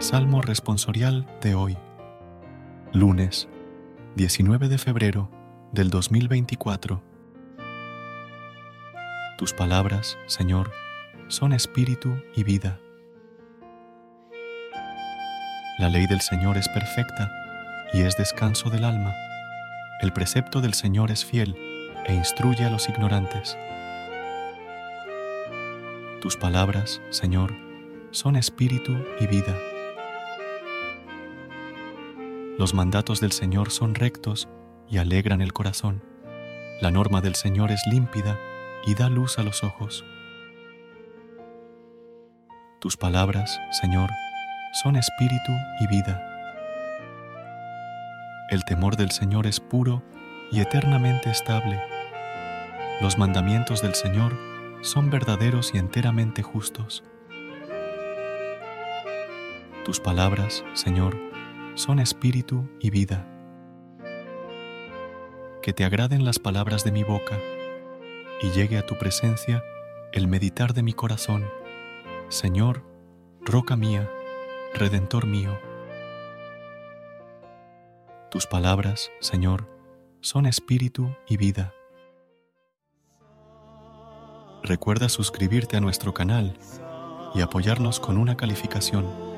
Salmo responsorial de hoy, lunes 19 de febrero del 2024. Tus palabras, Señor, son espíritu y vida. La ley del Señor es perfecta y es descanso del alma. El precepto del Señor es fiel e instruye a los ignorantes. Tus palabras, Señor, son espíritu y vida. Los mandatos del Señor son rectos y alegran el corazón. La norma del Señor es límpida y da luz a los ojos. Tus palabras, Señor, son espíritu y vida. El temor del Señor es puro y eternamente estable. Los mandamientos del Señor son verdaderos y enteramente justos. Tus palabras, Señor, son espíritu y vida. Que te agraden las palabras de mi boca y llegue a tu presencia el meditar de mi corazón. Señor, roca mía, redentor mío. Tus palabras, Señor, son espíritu y vida. Recuerda suscribirte a nuestro canal y apoyarnos con una calificación.